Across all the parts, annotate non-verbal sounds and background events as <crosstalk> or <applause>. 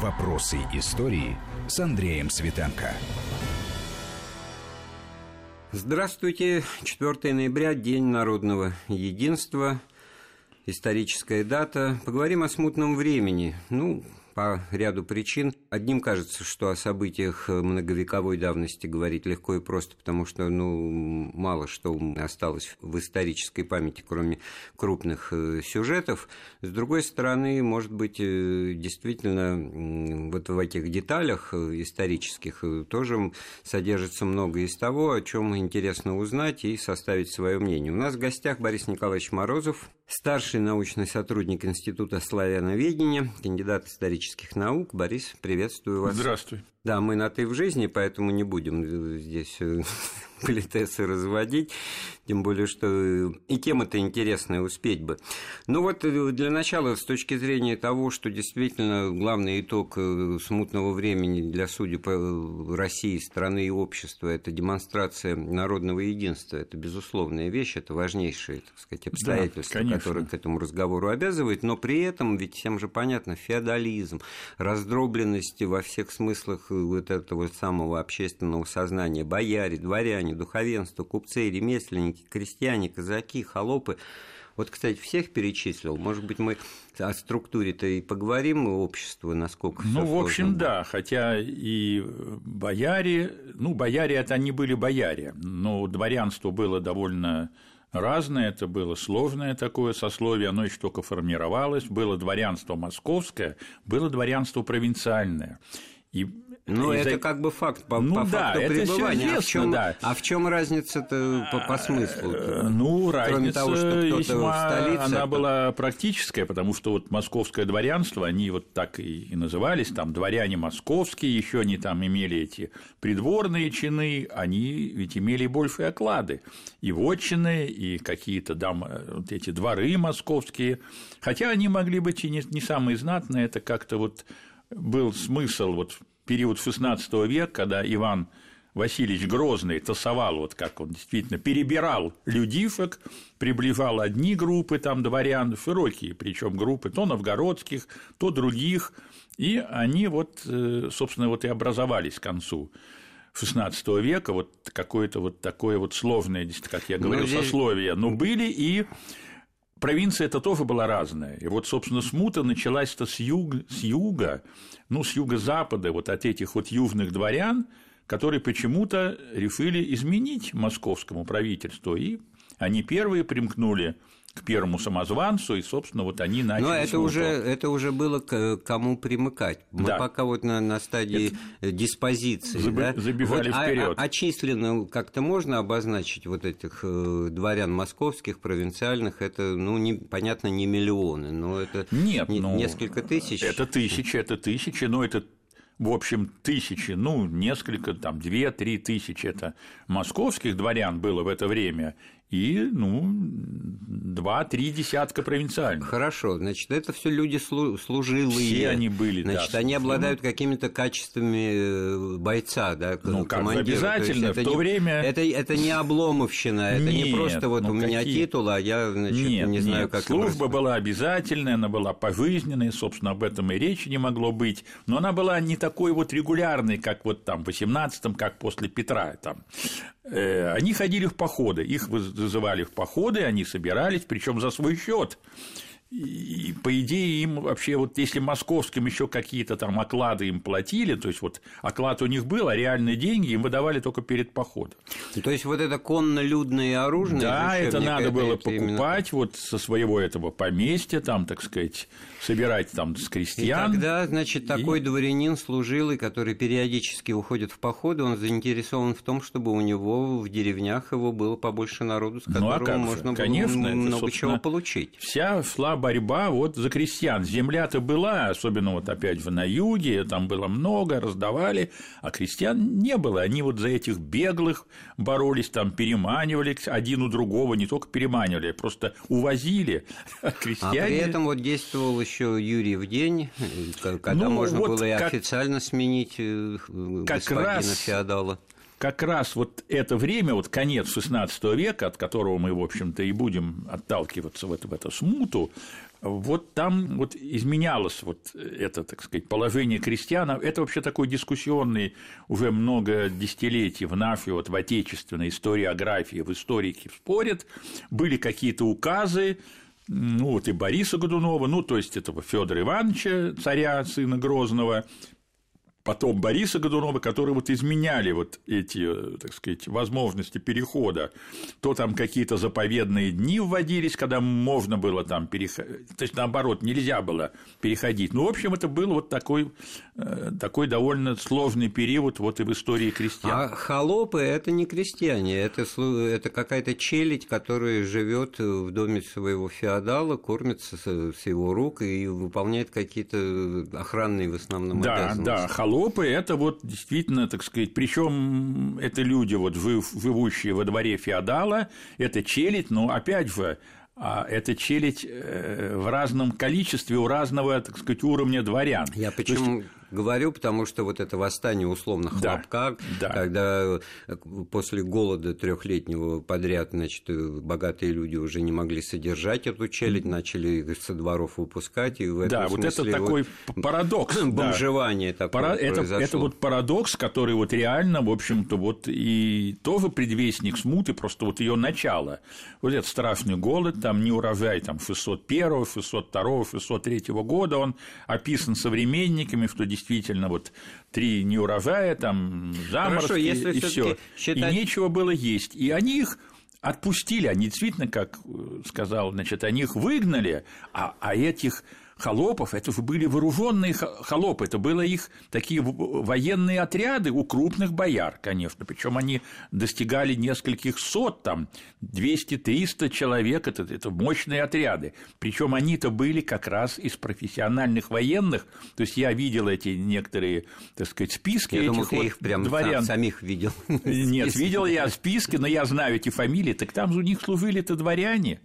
Вопросы истории с Андреем Светенко. Здравствуйте. 4 ноября, День народного единства. Историческая дата. Поговорим о смутном времени. Ну, по ряду причин. Одним кажется, что о событиях многовековой давности говорить легко и просто, потому что ну, мало что осталось в исторической памяти, кроме крупных э, сюжетов. С другой стороны, может быть, э, действительно, вот в этих деталях э, исторических тоже содержится много из того, о чем интересно узнать и составить свое мнение. У нас в гостях Борис Николаевич Морозов, старший научный сотрудник Института славяноведения, кандидат исторических наук. Борис, приветствую вас. Здравствуй. Да, мы на «ты» в жизни, поэтому не будем здесь <laughs> политесы <laughs> разводить, тем более, что и тема-то интересная, успеть бы. Ну вот э, для начала, с точки зрения того, что действительно главный итог э, смутного времени для судеб э, России, страны и общества – это демонстрация народного единства. Это безусловная вещь, это важнейшее, так сказать, обстоятельство, да, которое к этому разговору обязывает, но при этом, ведь всем же понятно, феодализм, раздробленность во всех смыслах вот этого самого общественного сознания, бояре, дворяне, крестьяне, духовенство, купцы, ремесленники, крестьяне, казаки, холопы. Вот, кстати, всех перечислил. Может быть, мы о структуре-то и поговорим общества, насколько Ну, в общем, сложно. да, хотя и бояре, ну, бояре это они были бояре, но дворянство было довольно разное, это было сложное такое сословие, оно еще только формировалось, было дворянство московское, было дворянство провинциальное. И ну, это как бы факт по, ну, по да, факту это пребывания. Известно, а в чем, да. а в чем разница-то по, по смыслу? Э, ну, Кроме разница того, что кто-то весьма, в столице. она это... была практическая, потому что вот московское дворянство, они вот так и, назывались, там дворяне московские, еще они там имели эти придворные чины, они ведь имели большие оклады, и вотчины, и какие-то дам, вот эти дворы московские, хотя они могли быть и не, не самые знатные, это как-то вот был смысл вот период XVI века, когда Иван Васильевич Грозный тасовал, вот как он действительно перебирал людишек, приближал одни группы там дворян, широкие, причем группы то новгородских, то других, и они вот, э, собственно, вот и образовались к концу XVI века, вот какое-то вот такое вот сложное, как я говорю, здесь... сословие, но были и провинция это тоже была разная. И вот, собственно, смута началась-то с, юг, с юга, ну, с юго-запада, вот от этих вот южных дворян, которые почему-то решили изменить московскому правительству, и они первые примкнули к первому самозванцу, и, собственно, вот они начали. Но это уже, это уже было к кому примыкать. Мы да. пока вот на, на стадии это... диспозиции. Заб... Да? Забежали вот, вперед. А, а численно как-то можно обозначить вот этих э, дворян московских, провинциальных, это, ну, не, понятно, не миллионы, но это Нет, не, ну, несколько тысяч. Это тысячи, это тысячи, но это в общем, тысячи, ну, несколько, там, две-три тысячи это московских дворян было в это время, и, ну, два-три десятка провинциальных. Хорошо, значит, это все люди служилые. Все они были, Значит, да, они обладают какими-то качествами э, бойца, да, Ну, как обязательно, в то не, время... Это, это не обломовщина, это нет, не просто вот ну, у меня какие? титул, а я, значит, нет, не знаю, нет. как... Служба была обязательная, она была пожизненная, собственно, об этом и речи не могло быть, но она была не такой вот регулярной, как вот там в 18-м, как после Петра, там. Э, они ходили в походы, их зазывали в походы, они собирались, причем за свой счет. И, по идее, им вообще, вот если московским еще какие-то там оклады им платили, то есть вот оклад у них был, а реальные деньги им выдавали только перед походом. То есть вот это конно-людное оружие. Да, это надо это, было это покупать именно... вот со своего этого поместья, там, так сказать, собирать там с крестьян. И тогда, значит, такой и... дворянин служилый, который периодически уходит в походы, он заинтересован в том, чтобы у него в деревнях его было побольше народу, с которого ну, а можно Конечно, было много это, чего получить. Вся шла борьба вот за крестьян. Земля-то была, особенно вот опять на юге, там было много, раздавали, а крестьян не было. Они вот за этих беглых боролись, там переманивали один у другого, не только переманивали, а просто увозили крестьяне. А при этом вот действовал еще Юрий в день, когда ну, можно вот было и как, официально сменить э, как раз, феодала как раз вот это время, вот конец XVI века, от которого мы, в общем-то, и будем отталкиваться в, это, в эту смуту, вот там вот изменялось вот это, так сказать, положение крестьян. Это вообще такой дискуссионный уже много десятилетий в НАФе, вот в отечественной историографии, в историки спорят. Были какие-то указы, ну вот и Бориса Годунова, ну то есть этого Федора Ивановича, царя, сына Грозного, потом Бориса Годунова, которые вот изменяли вот эти, так сказать, возможности перехода, то там какие-то заповедные дни вводились, когда можно было там переходить, то есть наоборот, нельзя было переходить. Ну, в общем, это был вот такой, э, такой довольно сложный период вот и в истории крестьян. А холопы – это не крестьяне, это, это какая-то челядь, которая живет в доме своего феодала, кормится с его рук и выполняет какие-то охранные в основном да, обязанности. Да, холопы – это вот действительно, так сказать, причем это люди, вот живущие во дворе феодала, это челядь, но опять же, а это челядь э, в разном количестве у разного, так сказать, уровня дворян. Я почему есть говорю, потому что вот это восстание условно хлопка, да, да. когда э, после голода трехлетнего подряд, значит, э, богатые люди уже не могли содержать эту челядь, начали их со дворов выпускать, и в этом Да, вот это такой вот парадокс. <clears throat> Бомжевание да. такое это, произошло. это вот парадокс, который вот реально, в общем-то, вот и тоже предвестник смуты, просто вот ее начало. Вот этот страшный голод, там не урожай там 601, 602, 603 года, он описан современниками, что действительно действительно вот три неурожая, там заморозки Хорошо, если и все. Считать... И нечего было есть. И они их отпустили, они действительно, как э, сказал, значит, они их выгнали, а, а этих холопов, это же были вооруженные холопы, это были их такие военные отряды у крупных бояр, конечно, причем они достигали нескольких сот, там 200-300 человек, это, это мощные отряды, причем они-то были как раз из профессиональных военных, то есть я видел эти некоторые, так сказать, списки я этих думал, вот их прям дворян. самих видел. <laughs> Нет, видел я списки, но я знаю эти фамилии, так там же у них служили-то дворяне,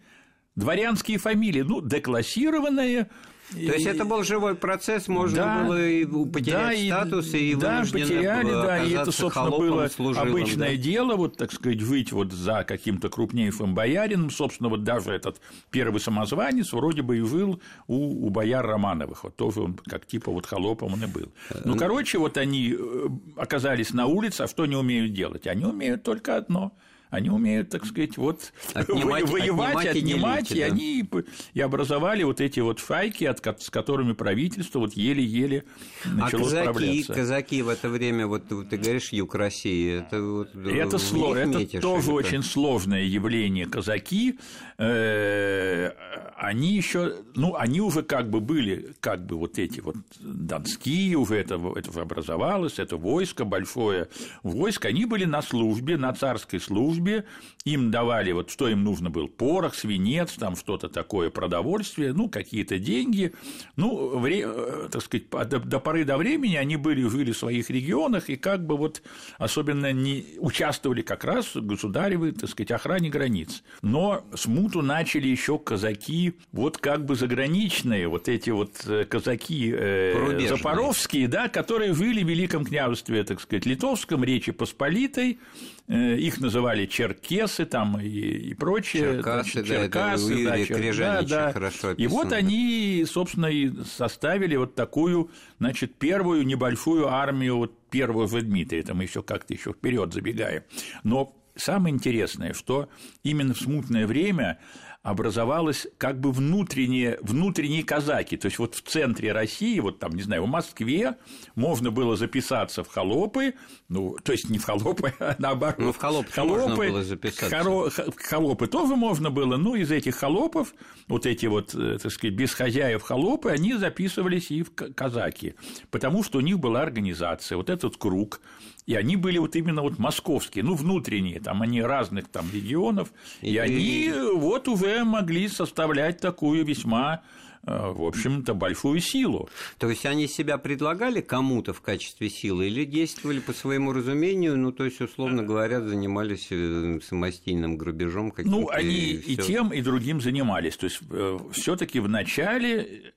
дворянские фамилии, ну, деклассированные, то есть это был живой процесс, можно да, было и потерять да, статус, и, и да, потеряли, да, и это, собственно, было служилым, обычное да. дело, вот, так сказать, выйти вот за каким-то крупнейшим боярином, собственно, вот даже этот первый самозванец вроде бы и жил у, у бояр Романовых, вот тоже он как типа вот холопом он и был. Ну, короче, вот они э, оказались на улице, а что они умеют делать? Они умеют только одно – они умеют, так сказать, вот отнимать, <laughs> воевать, отнимать, отнимать и, они и образовали вот эти вот файки, от, с которыми правительство вот еле-еле а начало а казаки, справляться. казаки в это время, вот ты говоришь, юг России, это вот это, сло, это тоже очень сложное явление. Казаки, э, они еще, ну, они уже как бы были, как бы вот эти вот донские, уже это, это образовалось, это войско, большое войско, они были на службе, на царской службе, службе, им давали вот что им нужно был порох, свинец, там что-то такое, продовольствие, ну какие-то деньги, ну вре, э, так сказать до, до поры до времени они были жили в своих регионах и как бы вот особенно не участвовали как раз в государевой, так сказать, охране границ. Но смуту начали еще казаки, вот как бы заграничные, вот эти вот э, казаки э, запорожские, да, которые жили в Великом княжестве, так сказать, Литовском, Речи Посполитой, их называли черкесы там и, и прочее. Черкасы, значит, черкасы да, да, чер... да, да. хорошо И вот они, собственно, и составили вот такую, значит, первую небольшую армию, вот первую в Дмитрия, это мы еще как-то еще вперед забегаем. Но самое интересное, что именно в смутное время образовалось как бы внутренние, внутренние казаки. То есть вот в центре России, вот там, не знаю, в Москве можно было записаться в холопы, ну, то есть не в холопы, а наоборот. Ну, в холопы, холопы можно было записаться. Хоро, холопы тоже можно было, но из этих холопов, вот эти вот, э, так сказать, без хозяев холопы, они записывались и в казаки, потому что у них была организация, вот этот круг, и они были вот именно вот московские, ну, внутренние, там они разных там регионов, и, и они вот уже могли составлять такую весьма э, в общем-то, большую силу. То есть они себя предлагали кому-то в качестве силы или действовали по своему разумению, ну, то есть, условно говоря, занимались э, самостийным грабежом каким-то? Ну, они и, и тем, и другим занимались. То есть, э, все таки в начале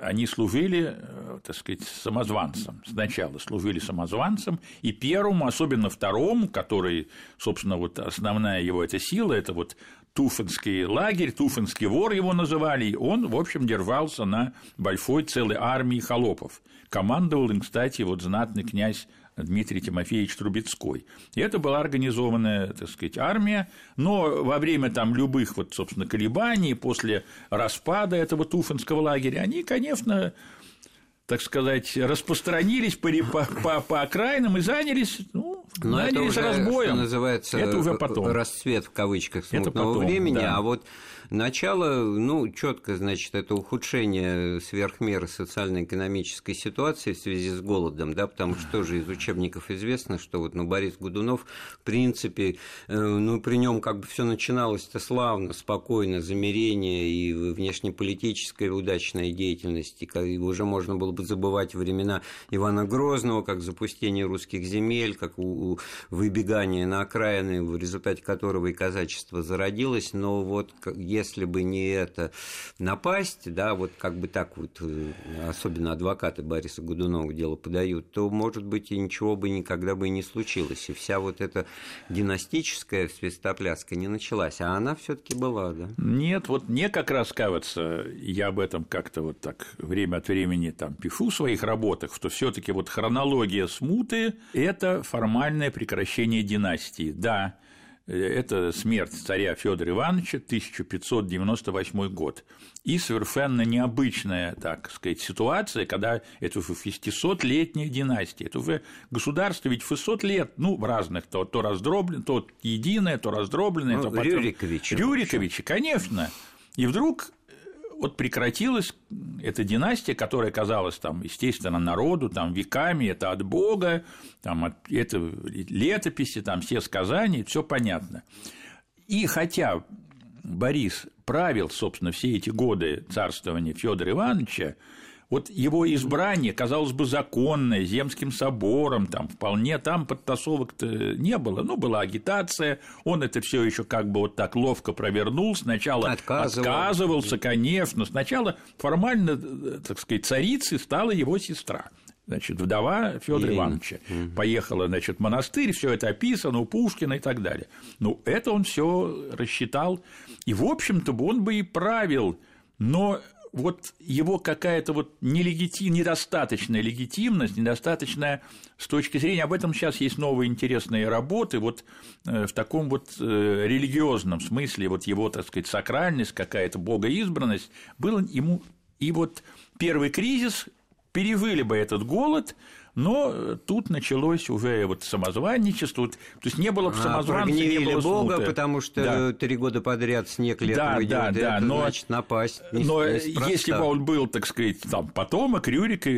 они служили, э, так сказать, самозванцем. Сначала служили самозванцем, и первому, особенно второму, который, собственно, вот основная его эта сила, это вот Туфанский лагерь, Туфанский вор его называли, и он, в общем, держался на большой целой армии холопов. Командовал им, кстати, вот знатный князь Дмитрий Тимофеевич Трубецкой. И это была организованная, так сказать, армия, но во время там любых, вот, собственно, колебаний, после распада этого Туфанского лагеря, они, конечно, так сказать, распространились по, по, по окраинам и занялись, ну, Но занялись это уже, разбоем. Что называется, это уже потом. расцвет в кавычках смутного это потом, времени, да. а вот Начало, ну, четко, значит, это ухудшение сверхмеры социально-экономической ситуации в связи с голодом, да, потому что тоже из учебников известно, что вот, ну, Борис Гудунов, в принципе, э, ну, при нем как бы все начиналось-то славно, спокойно, замерение и внешнеполитическая удачная деятельность, и уже можно было бы забывать времена Ивана Грозного, как запустение русских земель, как выбегание на окраины, в результате которого и казачество зародилось, но вот если бы не это напасть, да, вот как бы так вот, э, особенно адвокаты Бориса Годунова дело подают, то, может быть, и ничего бы никогда бы и не случилось. И вся вот эта династическая свистопляска не началась, а она все таки была, да? Нет, вот мне как раз кажется, я об этом как-то вот так время от времени там пишу в своих работах, что все таки вот хронология смуты – это формальное прекращение династии. Да, это смерть царя Федора Ивановича, 1598 год. И совершенно необычная, так сказать, ситуация, когда это уже 600-летняя династия. Это уже государство ведь 600 лет, ну, в разных, то, то раздробленное, то единое, то раздробленное. Ну, то потом... Рюриковичи. Рюриковичи, конечно. И вдруг вот прекратилась эта династия, которая казалась там, естественно, народу, там, веками, это от Бога, там, это летописи, там, все сказания, все понятно. И хотя Борис правил, собственно, все эти годы царствования Федора Ивановича, вот его избрание, казалось бы, законное, земским собором, там вполне там подтасовок-то не было. Ну, была агитация, он это все еще как бы вот так ловко провернул. Сначала Отказывал. отказывался, конечно. Сначала формально, так сказать, царицей стала его сестра значит, вдова Федора Ивановича. Угу. Поехала, значит, в монастырь, все это описано у Пушкина и так далее. Ну, это он все рассчитал. И, в общем-то, он бы и правил, но вот его какая-то вот нелегитим, недостаточная легитимность, недостаточная с точки зрения, об этом сейчас есть новые интересные работы, вот э, в таком вот э, религиозном смысле, вот его, так сказать, сакральность, какая-то богоизбранность, было ему, и вот первый кризис, перевыли бы этот голод, но тут началось уже вот самозванничество, то есть не было бы а, самозванца, не было Бога, смуты. потому что да. три года подряд снег летом да, идет, да, да, это но, значит напасть. Не, но не если бы он был, так сказать, там потомок Рюрика,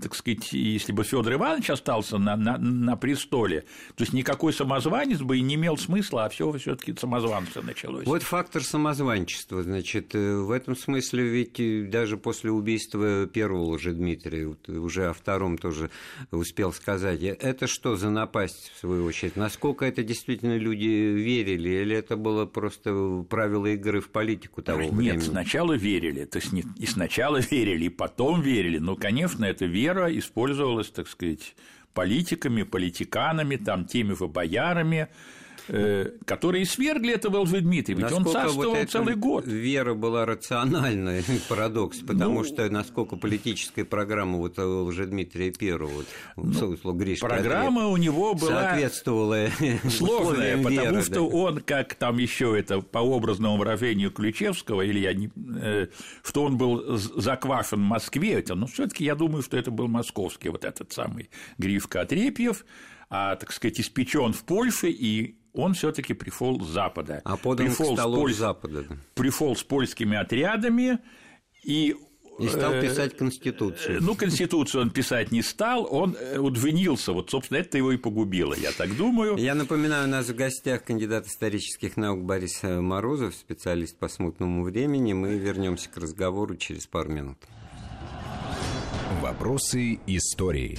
так сказать, если бы Федор Иванович остался на, на, на престоле, то есть никакой самозванец бы и не имел смысла, а все все-таки самозванство началось. Вот фактор самозванчества, значит, э, в этом смысле ведь э, даже после убийства первого уже Дмитрия, уже о втором тоже успел сказать. Это что за напасть, в свою очередь? Насколько это действительно люди верили, или это было просто правило игры в политику того Нет, времени? Нет, сначала верили. То есть и сначала верили, и потом верили. Но, конечно, эта вера использовалась, так сказать, политиками, политиканами, там, теми боярами, которые свергли этого Лжедмитрия, ведь он царствовал вот целый год. Вера была рациональная, <laughs> парадокс, потому ну, что насколько политическая программа вот Лжедмитрия Первого, вот, ну, программа у него была соответствовала сложная, потому веры, что да. он, как там еще это по образному выражению Ключевского, или я не, э, что он был заквашен в Москве, это, но все-таки я думаю, что это был московский вот этот самый Грифка Отрепьев, а, так сказать, испечен в Польше и он все-таки пришел с Запада. А подан пришел к столу с, поль... Запада. Пришел с польскими отрядами и и стал э, писать Конституцию. Ну, Конституцию он писать не стал, он удвинился. Вот, собственно, это его и погубило, я так думаю. Я напоминаю, у нас в гостях кандидат исторических наук Борис Морозов, специалист по смутному времени. Мы вернемся к разговору через пару минут. Вопросы истории.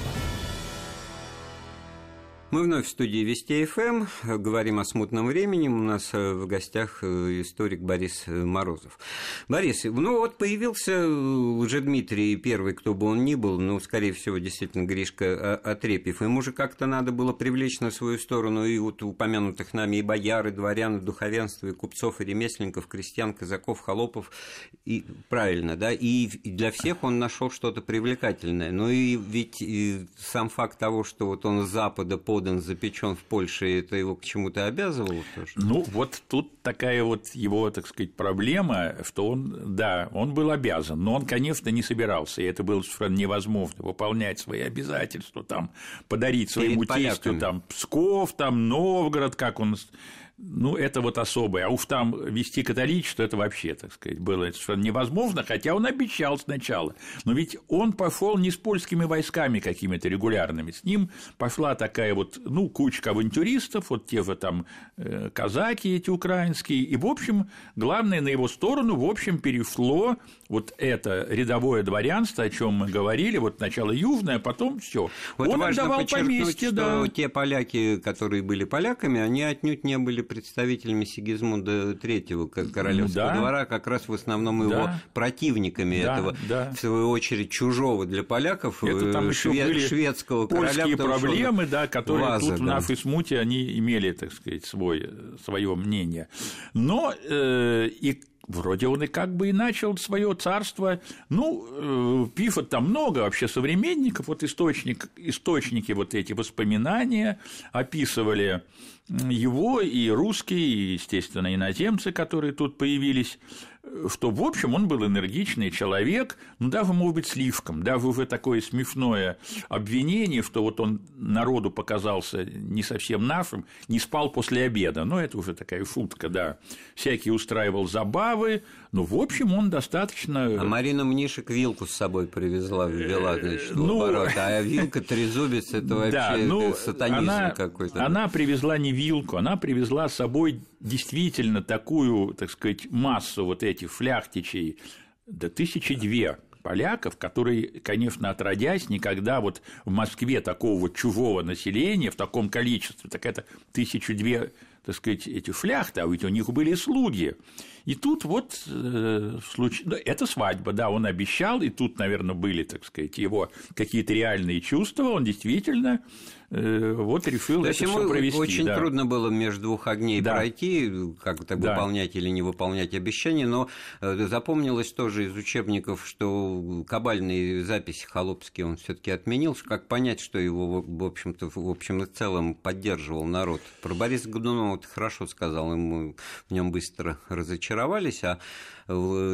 Мы вновь в студии Вести ФМ, говорим о смутном времени. У нас э, в гостях э, историк Борис э, Морозов. Борис, ну вот появился уже Дмитрий, первый, кто бы он ни был, ну, скорее всего, действительно, Гришка Отрепьев. Ему же как-то надо было привлечь на свою сторону и вот упомянутых нами и бояр, и дворян, и духовенства, и купцов, и ремесленников, крестьян, казаков, холопов. И, правильно, да? И для всех он нашел что-то привлекательное. Ну и ведь и сам факт того, что вот он с Запада под подан, запечен в Польше, это его к чему-то обязывало тоже? Ну, вот тут такая вот его, так сказать, проблема, что он, да, он был обязан, но он, конечно, не собирался, и это было совершенно невозможно выполнять свои обязательства, там, подарить своему тестю, там, Псков, там, Новгород, как он ну, это вот особое. А уж там вести католичество, это вообще, так сказать, было совершенно невозможно, хотя он обещал сначала. Но ведь он пошел не с польскими войсками какими-то регулярными, с ним пошла такая вот, ну, кучка авантюристов, вот те же там э, казаки эти украинские, и, в общем, главное, на его сторону, в общем, перешло вот это рядовое дворянство, о чем мы говорили, вот сначала южное, а потом все. Вот он отдавал поместье, да. те поляки, которые были поляками, они отнюдь не были представителями Сигизмунда III королевского да. двора, как раз в основном да. его противниками да, этого, да. в свою очередь, чужого для поляков Это там швед... еще были шведского короля. Польские проблемы, да, которые Ваза, тут да. в Нафисмуте они имели, так сказать, свой, свое мнение. Но э, и вроде он и как бы и начал свое царство. Ну, э, Пифа там много вообще современников, вот источник, источники вот эти воспоминания описывали его и русские, и, естественно, иноземцы, которые тут появились что, в общем, он был энергичный человек, ну, даже, может быть, слишком, даже уже такое смешное обвинение, что вот он народу показался не совсем нашим, не спал после обеда, ну, это уже такая шутка, да, всякие устраивал забавы, но, в общем, он достаточно... А Марина Мнишек вилку с собой привезла, ввела, значит, ну... а <laughs> вилка трезубец – это вообще да, ну, сатанизм какой-то. Она привезла не вилку, она привезла с собой действительно такую, так сказать, массу вот этих фляхтичей, до тысячи две поляков, которые, конечно, отродясь, никогда вот в Москве такого вот чужого населения в таком количестве, так это тысячу две, так сказать, эти фляхты, а ведь у них были слуги. И тут вот э, случай... Ну, это свадьба, да, он обещал, и тут, наверное, были, так сказать, его какие-то реальные чувства, он действительно вот решил То это все провести. Очень да. трудно было между двух огней да. пройти, как-то да. выполнять или не выполнять обещания, но э, запомнилось тоже из учебников, что кабальные записи Холопский он все-таки отменил, как понять, что его, в общем-то, в общем и целом поддерживал народ. Про Бориса Годунова ты хорошо сказал, ему в нем быстро разочаровались, а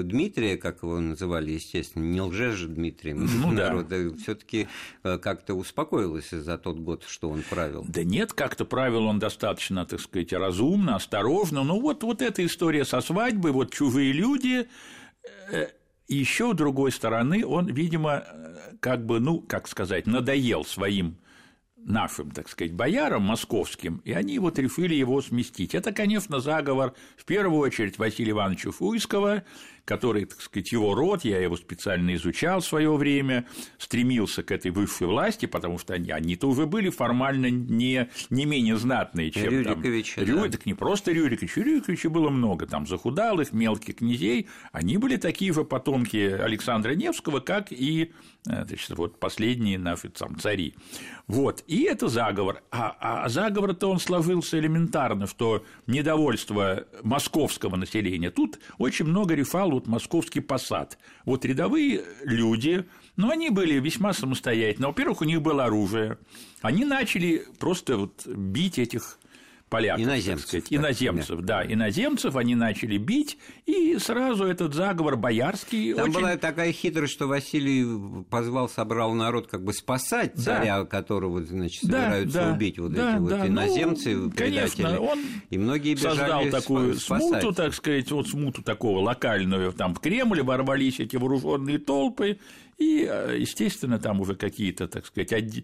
Дмитрия, как его называли, естественно, не лже же Дмитрием ну, народ, да. все-таки э, как-то успокоилось за тот год, что он правил. Да нет, как-то правил он достаточно, так сказать, разумно, осторожно. Ну вот, вот эта история со свадьбой, вот чужие люди, э, еще с другой стороны, он, видимо, э, как бы, ну, как сказать, надоел своим нашим, так сказать, боярам московским, и они вот решили его сместить. Это, конечно, заговор в первую очередь Василия Ивановича Фуйского, который, так сказать, его род, я его специально изучал в свое время, стремился к этой высшей власти, потому что они, они-то уже были формально не, не менее знатные, чем Рюрикович, там, Рюрик, так не просто Рюрикович, Рюриковича было много, там захудалых, мелких князей, они были такие же потомки Александра Невского, как и э, значит, вот последние наши там, цари. Вот, и это заговор. А, а заговор-то он сложился элементарно, что недовольство московского населения. Тут очень много рефал вот московский посад. Вот рядовые люди, но они были весьма самостоятельны. Во-первых, у них было оружие. Они начали просто вот бить этих поляков, иноземцев, сказать, иноземцев, да, иноземцев они начали бить, и сразу этот заговор боярский. Там очень... была такая хитрость, что Василий позвал, собрал народ как бы спасать царя, да. которого, значит, собираются да, убить вот да, эти да, вот ну, иноземцы, ну, предатели. Конечно, он и многие создал такую спасать. смуту, так сказать, вот смуту такого локальную, там в Кремле ворвались эти вооруженные толпы, и, э, естественно, там уже какие-то, так сказать,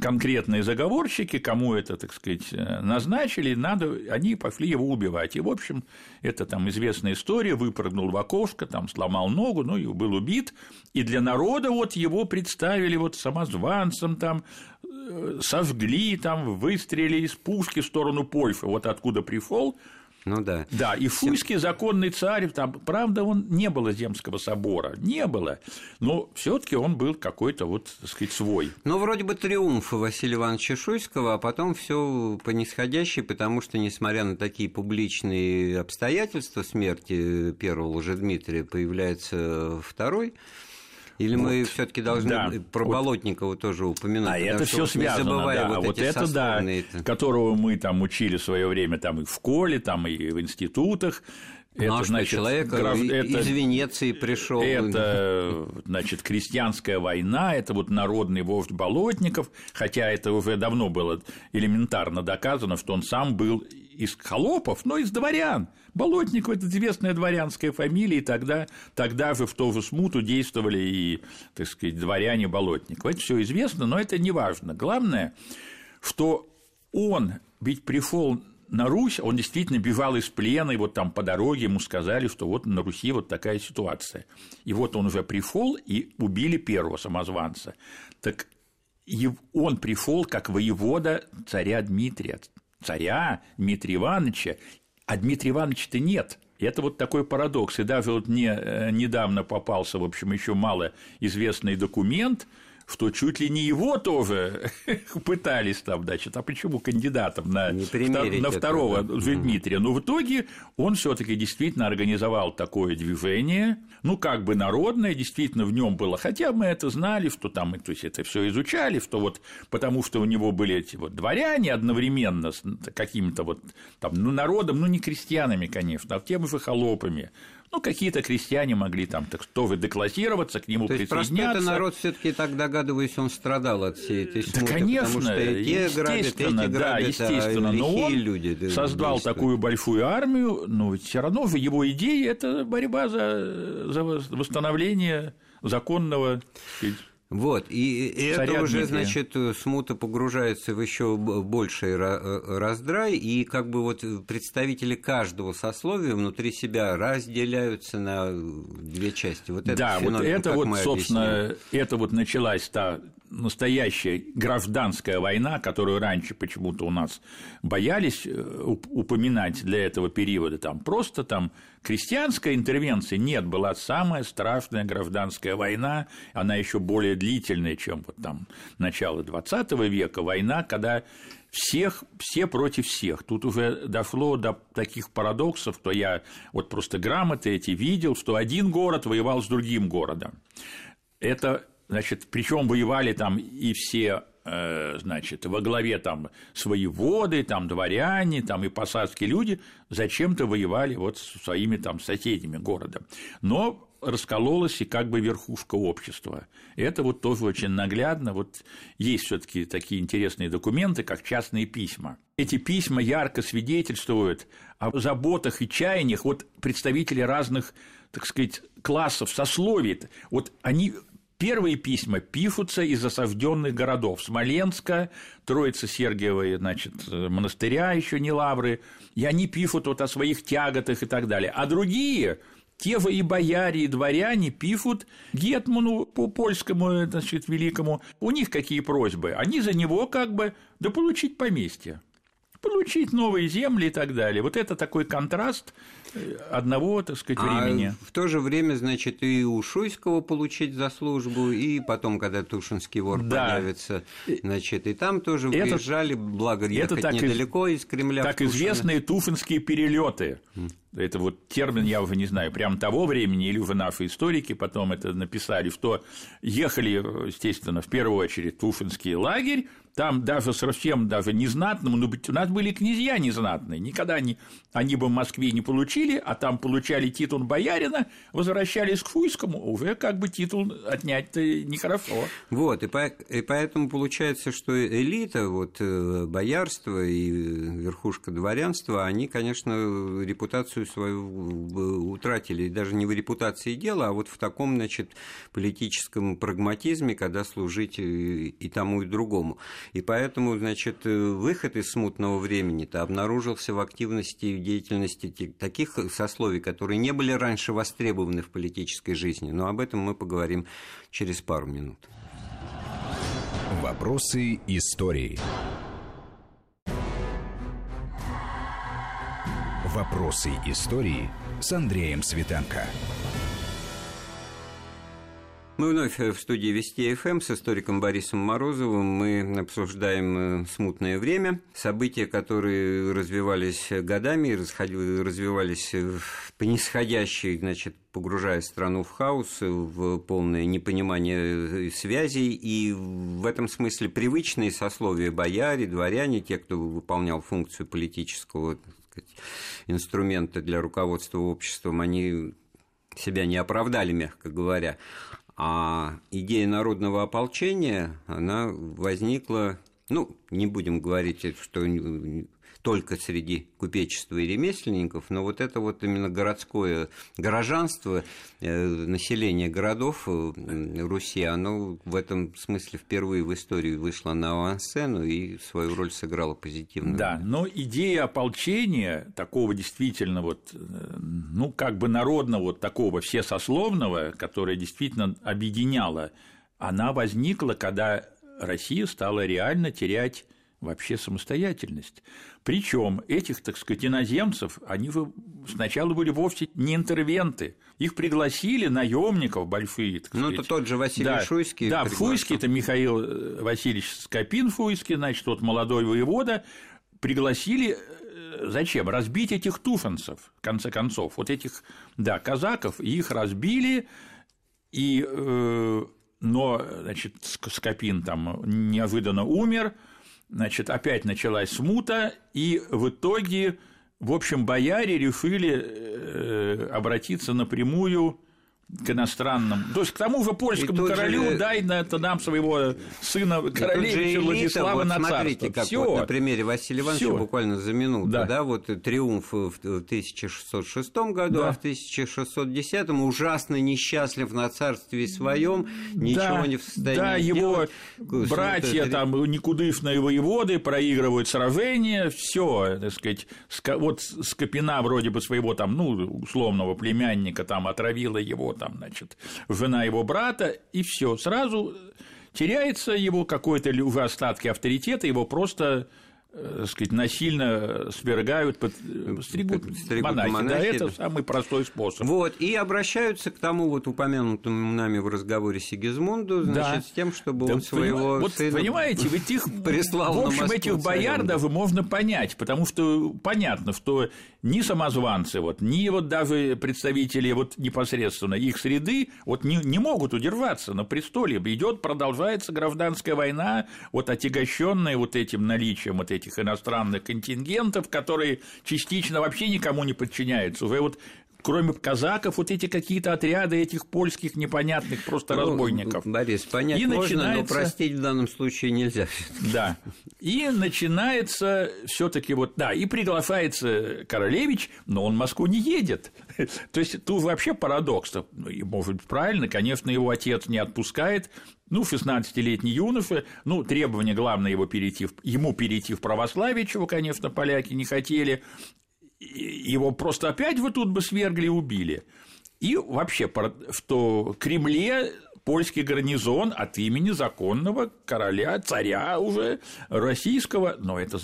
конкретные заговорщики, кому это, так сказать, назначили, надо, они пошли его убивать. И, в общем, это там известная история, выпрыгнул в окошко, там сломал ногу, ну и был убит. И для народа вот его представили вот самозванцем, там э, сожгли, там, выстрелили из пушки в сторону Польфа, вот откуда прифол, ну да. Да, и Фуйский законный царь, там, правда, он не было Земского собора, не было, но все таки он был какой-то вот, так сказать, свой. Ну, вроде бы триумф Василия Ивановича Шуйского, а потом все по нисходящей, потому что, несмотря на такие публичные обстоятельства смерти первого Лжедмитрия, появляется второй, или вот. мы все-таки должны да. про вот. Болотникова тоже упомянуть? А это все связано, да. Вот, вот это да, которого мы там учили в свое время там и в школе, там и в институтах. Ну, это, а значит, человек граф... это, из Венеции пришел. Это, значит, крестьянская война, это вот народный вождь Болотников, хотя это уже давно было элементарно доказано, что он сам был из холопов, но из дворян. Болотников – это известная дворянская фамилия, и тогда, тогда же в ту же смуту действовали и, так сказать, дворяне Болотникова. Это все известно, но это не важно. Главное, что он ведь пришел на Русь, он действительно бежал из плена, и вот там по дороге ему сказали, что вот на Руси вот такая ситуация. И вот он уже пришел и убили первого самозванца. Так он пришел как воевода царя Дмитрия, царя Дмитрия Ивановича, а Дмитрия Ивановича-то нет. Это вот такой парадокс. И даже вот мне э, недавно попался, в общем, еще мало известный документ – что чуть ли не его тоже <laughs> пытались там, значит, а почему кандидатом на, на второго это, да. Дмитрия? Но в итоге он все таки действительно организовал такое движение, ну, как бы народное, действительно в нем было, хотя мы это знали, что там, то есть это все изучали, что вот потому что у него были эти вот дворяне одновременно с каким-то вот там, ну, народом, ну, не крестьянами, конечно, а тем же холопами, ну, какие-то крестьяне могли там так тоже деклассироваться, к нему То присоединяться. есть простой народ все таки так догадываюсь, он страдал от всей этой смуты, да, конечно, потому что и те грабят, эти грабят, да, естественно, а но он люди создал действуют. такую большую армию, но все равно его идея – это борьба за, за восстановление законного вот, и это уже, значит, смута погружается в еще больший раздрай, и как бы вот представители каждого сословия внутри себя разделяются на две части. Вот да, вот это вот, собственно, это вот началась та настоящая гражданская война, которую раньше почему-то у нас боялись э, упоминать для этого периода, там просто там крестьянской интервенции нет, была самая страшная гражданская война, она еще более длительная, чем вот там начало XX века, война, когда всех, все против всех. Тут уже дошло до таких парадоксов, что я вот просто грамоты эти видел, что один город воевал с другим городом. Это Значит, причем воевали там и все э, значит, во главе там свои воды, там дворяне, там и посадские люди зачем-то воевали вот со своими там соседями города. Но раскололась и как бы верхушка общества. Это вот тоже очень наглядно. Вот есть все таки такие интересные документы, как частные письма. Эти письма ярко свидетельствуют о заботах и чаяниях вот представителей разных так сказать, классов, сословий. Вот они Первые письма пишутся из осажденных городов Смоленска, Троицы Сергиевой, значит, монастыря еще не лавры, и они пишут вот о своих тяготах и так далее. А другие те же и бояре, и дворяне пишут Гетману по польскому, значит, великому. У них какие просьбы? Они за него как бы да получить поместье получить новые земли и так далее. Вот это такой контраст одного, так сказать, а времени. в то же время, значит, и у Шуйского получить за службу, и потом, когда Тушинский вор да. появится, значит, и там тоже это, выезжали, благо ехать это недалеко из, из Кремля. Так известные туфинские перелеты. Это вот термин, я уже не знаю, прям того времени, или уже наши историки потом это написали, что ехали, естественно, в первую очередь Туфинский лагерь, там даже совсем даже незнатному, но у нас были князья незнатные, никогда они, они бы в Москве не получили, а там получали титул боярина, возвращались к Фуйскому, уже как бы титул отнять-то нехорошо. Вот, и, по, и поэтому получается, что элита, вот э, боярство и верхушка дворянства, они, конечно, репутацию свою утратили, и даже не в репутации дела, а вот в таком, значит, политическом прагматизме, когда служить и тому, и другому. И поэтому, значит, выход из смутного времени-то обнаружился в активности и деятельности таких сословий, которые не были раньше востребованы в политической жизни. Но об этом мы поговорим через пару минут. Вопросы истории. Вопросы истории с Андреем Светенко. Мы вновь в студии Вести ФМ с историком Борисом Морозовым. Мы обсуждаем э, смутное время, события, которые развивались годами, развивались по нисходящей, значит, погружая страну в хаос, в полное непонимание э, связей, и в этом смысле привычные сословия бояре, дворяне, те, кто выполнял функцию политического сказать, инструмента для руководства обществом, они себя не оправдали, мягко говоря. А идея народного ополчения, она возникла, ну, не будем говорить, что только среди купечества и ремесленников, но вот это вот именно городское горожанство, э, население городов э, Руси, оно в этом смысле впервые в истории вышло на авансцену и свою роль сыграло позитивно. Да, но идея ополчения, такого действительно вот, э, ну, как бы народного, вот такого всесословного, которое действительно объединяло, она возникла, когда Россия стала реально терять вообще самостоятельность. Причем этих, так сказать, иноземцев, они сначала были вовсе не интервенты. Их пригласили наемников большие. Так ну, это тот же Василий да, Шуйский. Да, Фуйский, это Михаил э, Васильевич Скопин Фуйский, значит, вот молодой воевода, пригласили э, зачем? Разбить этих туфанцев, в конце концов, вот этих, да, казаков, их разбили, и, э, но, значит, Скопин там неожиданно умер, Значит, опять началась смута, и в итоге, в общем, бояре решили э, обратиться напрямую к иностранным, то есть к тому же польскому королю же, дай на это нам своего сына королевича Владислава вот на смотрите, как Всё. вот на примере Василия Ивановича Всё. буквально за минуту, да. да, вот триумф в 1606 году, да. а в 1610 ужасно несчастлив на царстве своем, ничего да, не в состоянии Да, его делать. братья это... там никудышные воеводы проигрывают сражения, все, так сказать, вот Скопина вроде бы своего там, ну, условного племянника там отравила его там, значит, жена его брата, и все, сразу теряется его какой-то уже остатки авторитета, его просто сказать, насильно свергают, под, э, стригут, стригут монахи. монахи. Да, это самый простой способ. Вот, и обращаются к тому вот упомянутому нами в разговоре Сигизмунду, значит, да. с тем, чтобы да, он своего вот, сына понимаете, ведь их, <laughs> прислал в общем, этих бояр даже можно понять, потому что понятно, что ни самозванцы, вот, ни вот даже представители вот непосредственно их среды вот не, не могут удержаться на престоле. Идет, продолжается гражданская война, вот отягощенная вот этим наличием вот этих этих иностранных контингентов, которые частично вообще никому не подчиняются. Уже вот кроме казаков, вот эти какие-то отряды этих польских непонятных просто ну, разбойников. Борис, понять и можно, начинается... но простить в данном случае нельзя. Да. И начинается все таки вот, да, и приглашается Королевич, но он в Москву не едет. <laughs> То есть тут вообще парадокс. Ну, может быть, правильно, конечно, его отец не отпускает, ну, 16-летний юноша, ну, требование главное его перейти, ему перейти в православие, чего, конечно, поляки не хотели, его просто опять вы тут бы свергли и убили. И вообще в то Кремле польский гарнизон от имени законного короля, царя уже российского, но это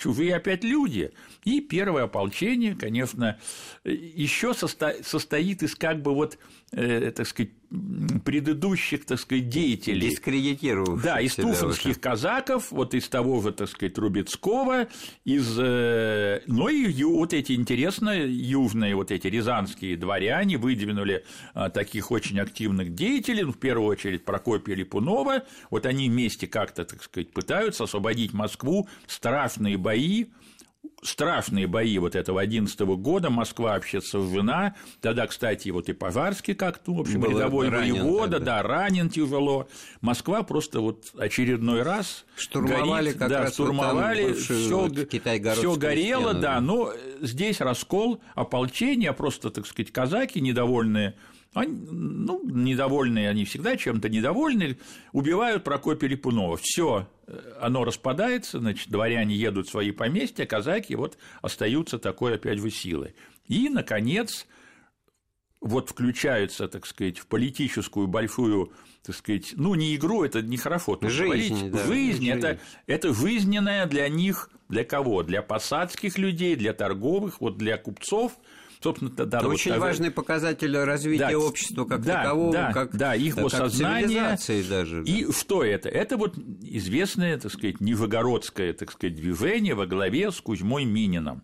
чужие опять люди. И первое ополчение, конечно, еще состоит из как бы вот, э, так сказать, предыдущих, так сказать, деятелей. Дискредитировавших Да, из туфанских уже. казаков, вот из того же, так сказать, Трубецкого, из, э, ну и вот эти интересные южные, вот эти рязанские дворяне выдвинули а, таких очень активных деятелей, ну, в первую очередь Прокопия Липунова, вот они вместе как-то, так сказать, пытаются освободить Москву, страшные бои, страшные бои вот этого 11 года, Москва вообще сожжена, тогда, кстати, вот и Пожарский как-то, в общем, Был рядовой воевода, да, ранен тяжело, Москва просто вот очередной раз штурмовали горит, как да, раз штурмовали, все, горело, стену, да, да, но здесь раскол, ополчение, просто, так сказать, казаки недовольные они, ну, недовольные, они всегда чем-то недовольны, убивают Прокопия Липунова. Все, э, оно распадается, значит, дворяне едут в свои поместья, казаки вот остаются такой опять же силой. И, наконец, вот включаются, так сказать, в политическую большую, так сказать, ну, не игру, это нехорошо тут жизнь, да, жизнь, жизнь. Это, это жизненная для них, для кого? Для посадских людей, для торговых, вот для купцов – собственно, да, Это вот очень так... важный показатель развития да, общества как да, такового, да, как, да, их как сознание даже. И да. что это? Это вот известное, так сказать, Нижегородское, так сказать, движение во главе с Кузьмой Мининым.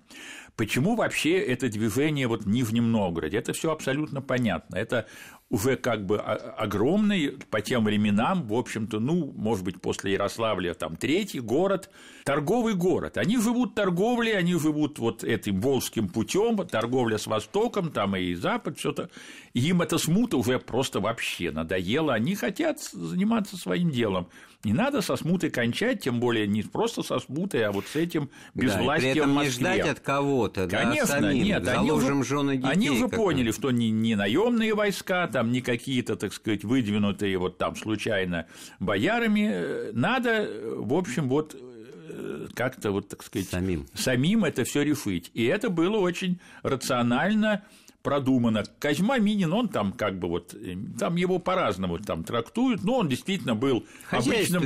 Почему вообще это движение вот в Нижнем Новгороде? Это все абсолютно понятно. Это уже как бы огромный по тем временам, в общем-то, ну, может быть, после Ярославля, там, третий город, торговый город. Они живут торговлей, они живут вот этим Волжским путем, торговля с Востоком, там и Запад, все это. Им эта смута уже просто вообще надоела. Они хотят заниматься своим делом. Не надо со смутой кончать, тем более не просто со смутой, а вот с этим безвластием да, при этом Москве. не ждать от кого-то, Конечно, да, самим, нет, они уже, детей, они уже поняли, что не, не наемные войска, там не какие-то, так сказать, выдвинутые вот там случайно боярами, надо, в общем, вот э, как-то вот, так сказать, самим, самим это все решить. И это было очень рационально продумано. Козьма Минин, он там как бы вот, э, там его по-разному там трактуют, но он действительно был обычным...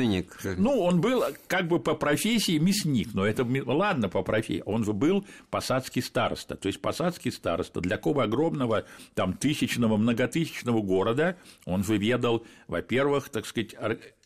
Ну, он был как бы по профессии мясник, но это, ладно, по профессии, он же был посадский староста, то есть посадский староста для такого огромного там тысячного, многотысячного города, он же ведал, во-первых, так сказать,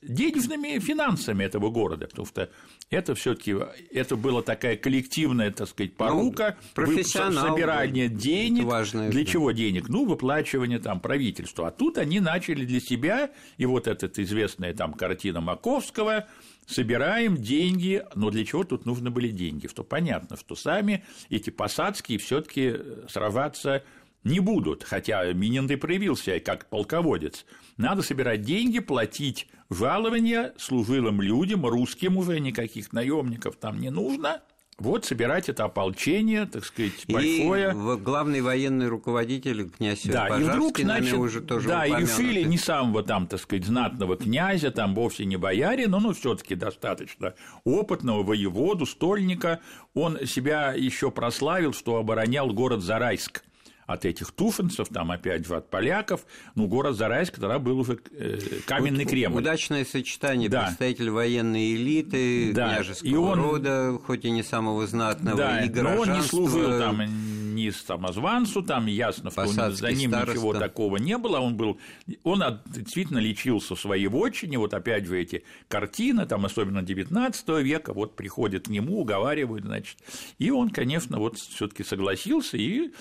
денежными финансами этого города, потому что это все-таки это была такая коллективная, так сказать, ну, порука, ну, собирание денег. Важно, для да. чего денег? Ну, выплачивание там правительству. А тут они начали для себя, и вот эта известная там картина Маковского, собираем деньги, но для чего тут нужны были деньги? Что понятно, что сами эти посадские все-таки сражаться не будут, хотя Минин и проявился как полководец. Надо собирать деньги, платить жалования служилым людям, русским уже, никаких наемников там не нужно. Вот собирать это ополчение, так сказать, большое. И главный военный руководитель князь да, и вдруг, значит, уже тоже Да, и решили не самого там, так сказать, знатного князя, там вовсе не боярин, но ну, все таки достаточно опытного воеводу, стольника. Он себя еще прославил, что оборонял город Зарайск от этих туфанцев, там опять же от поляков, ну, город Зарайск тогда был уже э, каменный Кремль. Удачное сочетание да. представитель военной элиты, да. княжеского и он... рода, хоть и не самого знатного, да, и но он не служил там ни самозванцу, там ясно, что за ним староста. ничего такого не было, он был, он действительно лечился в своей вотчине, вот опять же эти картины, там особенно 19 века, вот приходят к нему, уговаривают, значит, и он, конечно, вот все таки согласился и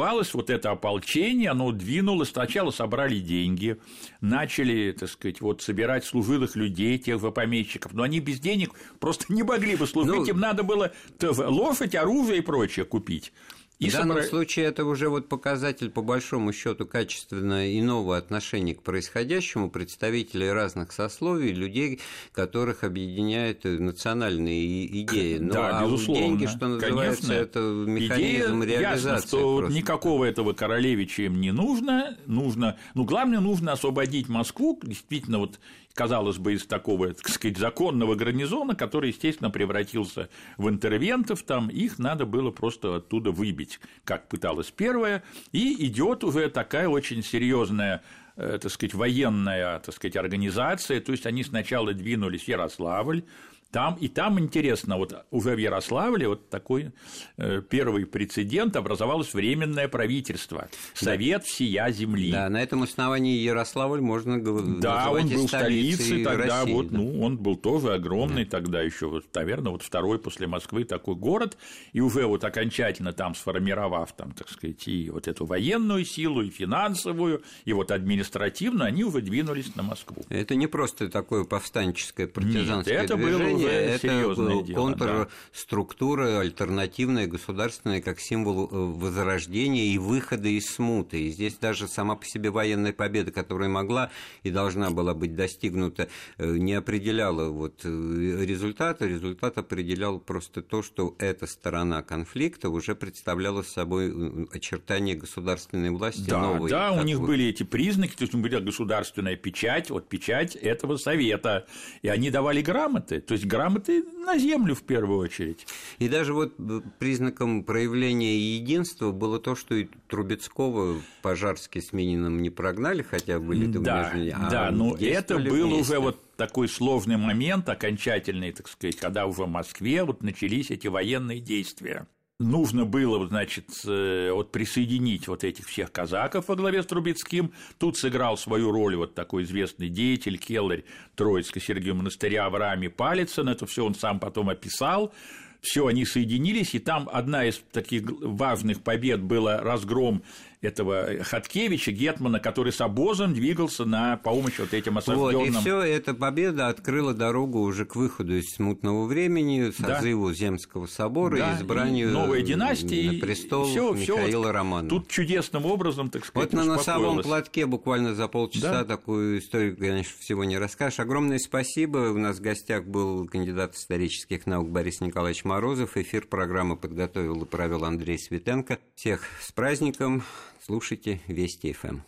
образовалось вот это ополчение, оно двинулось, сначала собрали деньги, начали, так сказать, вот собирать служилых людей, тех же помещиков, но они без денег просто <laughs> не могли бы служить, ну, им надо было лошадь, оружие и прочее купить. И в данном собра... случае это уже вот показатель, по большому счету, качественно иного отношения к происходящему представителей разных сословий, людей, которых объединяют национальные идеи. Ну, да, а безусловно. деньги, что называется, Конечно. это механизм Идея, реализации. Ясно, что просто. никакого этого королевича им не нужно, нужно, ну, главное, нужно освободить Москву, действительно, вот казалось бы, из такого, так сказать, законного гарнизона, который, естественно, превратился в интервентов, там их надо было просто оттуда выбить, как пыталась первая, и идет уже такая очень серьезная э, так сказать, военная, так сказать, организация, то есть они сначала двинулись в Ярославль, там, и там интересно, вот уже в Ярославле вот такой э, первый прецедент образовалось временное правительство, Совет всея земли. Да, на этом основании Ярославль можно говорить. Да, он был столицей тогда, России, вот, да. ну, он был тоже огромный да. тогда еще, вот, наверное, вот второй после Москвы такой город, и уже вот окончательно там сформировав, там, так сказать, и вот эту военную силу, и финансовую, и вот административную, они уже двинулись на Москву. Это не просто такое повстанческое партизанское Нет, это движение, было это дело, контрструктура да. альтернативная, государственная, как символ э, возрождения и выхода из смуты. И здесь даже сама по себе военная победа, которая могла и должна была быть достигнута, э, не определяла вот э, результата. Результат определял просто то, что эта сторона конфликта уже представляла собой очертания государственной власти да, новой. Да, у них вот... были эти признаки, то есть была государственная печать, вот печать этого совета, и они давали грамоты, то есть грамоты на землю в первую очередь. И даже вот признаком проявления единства было то, что и Трубецкого пожарски с Мининым не прогнали, хотя были там да, между... а Да, но это был вместе. уже вот такой сложный момент, окончательный, так сказать, когда уже в Москве вот начались эти военные действия нужно было, значит, э, вот присоединить вот этих всех казаков во главе с Трубецким. Тут сыграл свою роль вот такой известный деятель, келларь Троицкого Сергия монастыря Авраам Палицын. Это все он сам потом описал. Все, они соединились, и там одна из таких важных побед была разгром этого Хаткевича, Гетмана, который с обозом двигался на помощь вот этим осажденным. Вот, и все эта победа открыла дорогу уже к выходу из смутного времени, созыву да. Земского собора да, избранию и новой династии, на престол всё, Михаила всё Романова. Тут чудесным образом, так сказать, Вот на носовом платке буквально за полчаса да. такую историю, конечно, всего не расскажешь. Огромное спасибо. У нас в гостях был кандидат исторических наук Борис Николаевич Морозов. Эфир программы подготовил и провел Андрей Светенко. Всех с праздником! Слушайте Вести ФМ.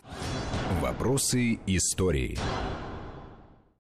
Вопросы истории.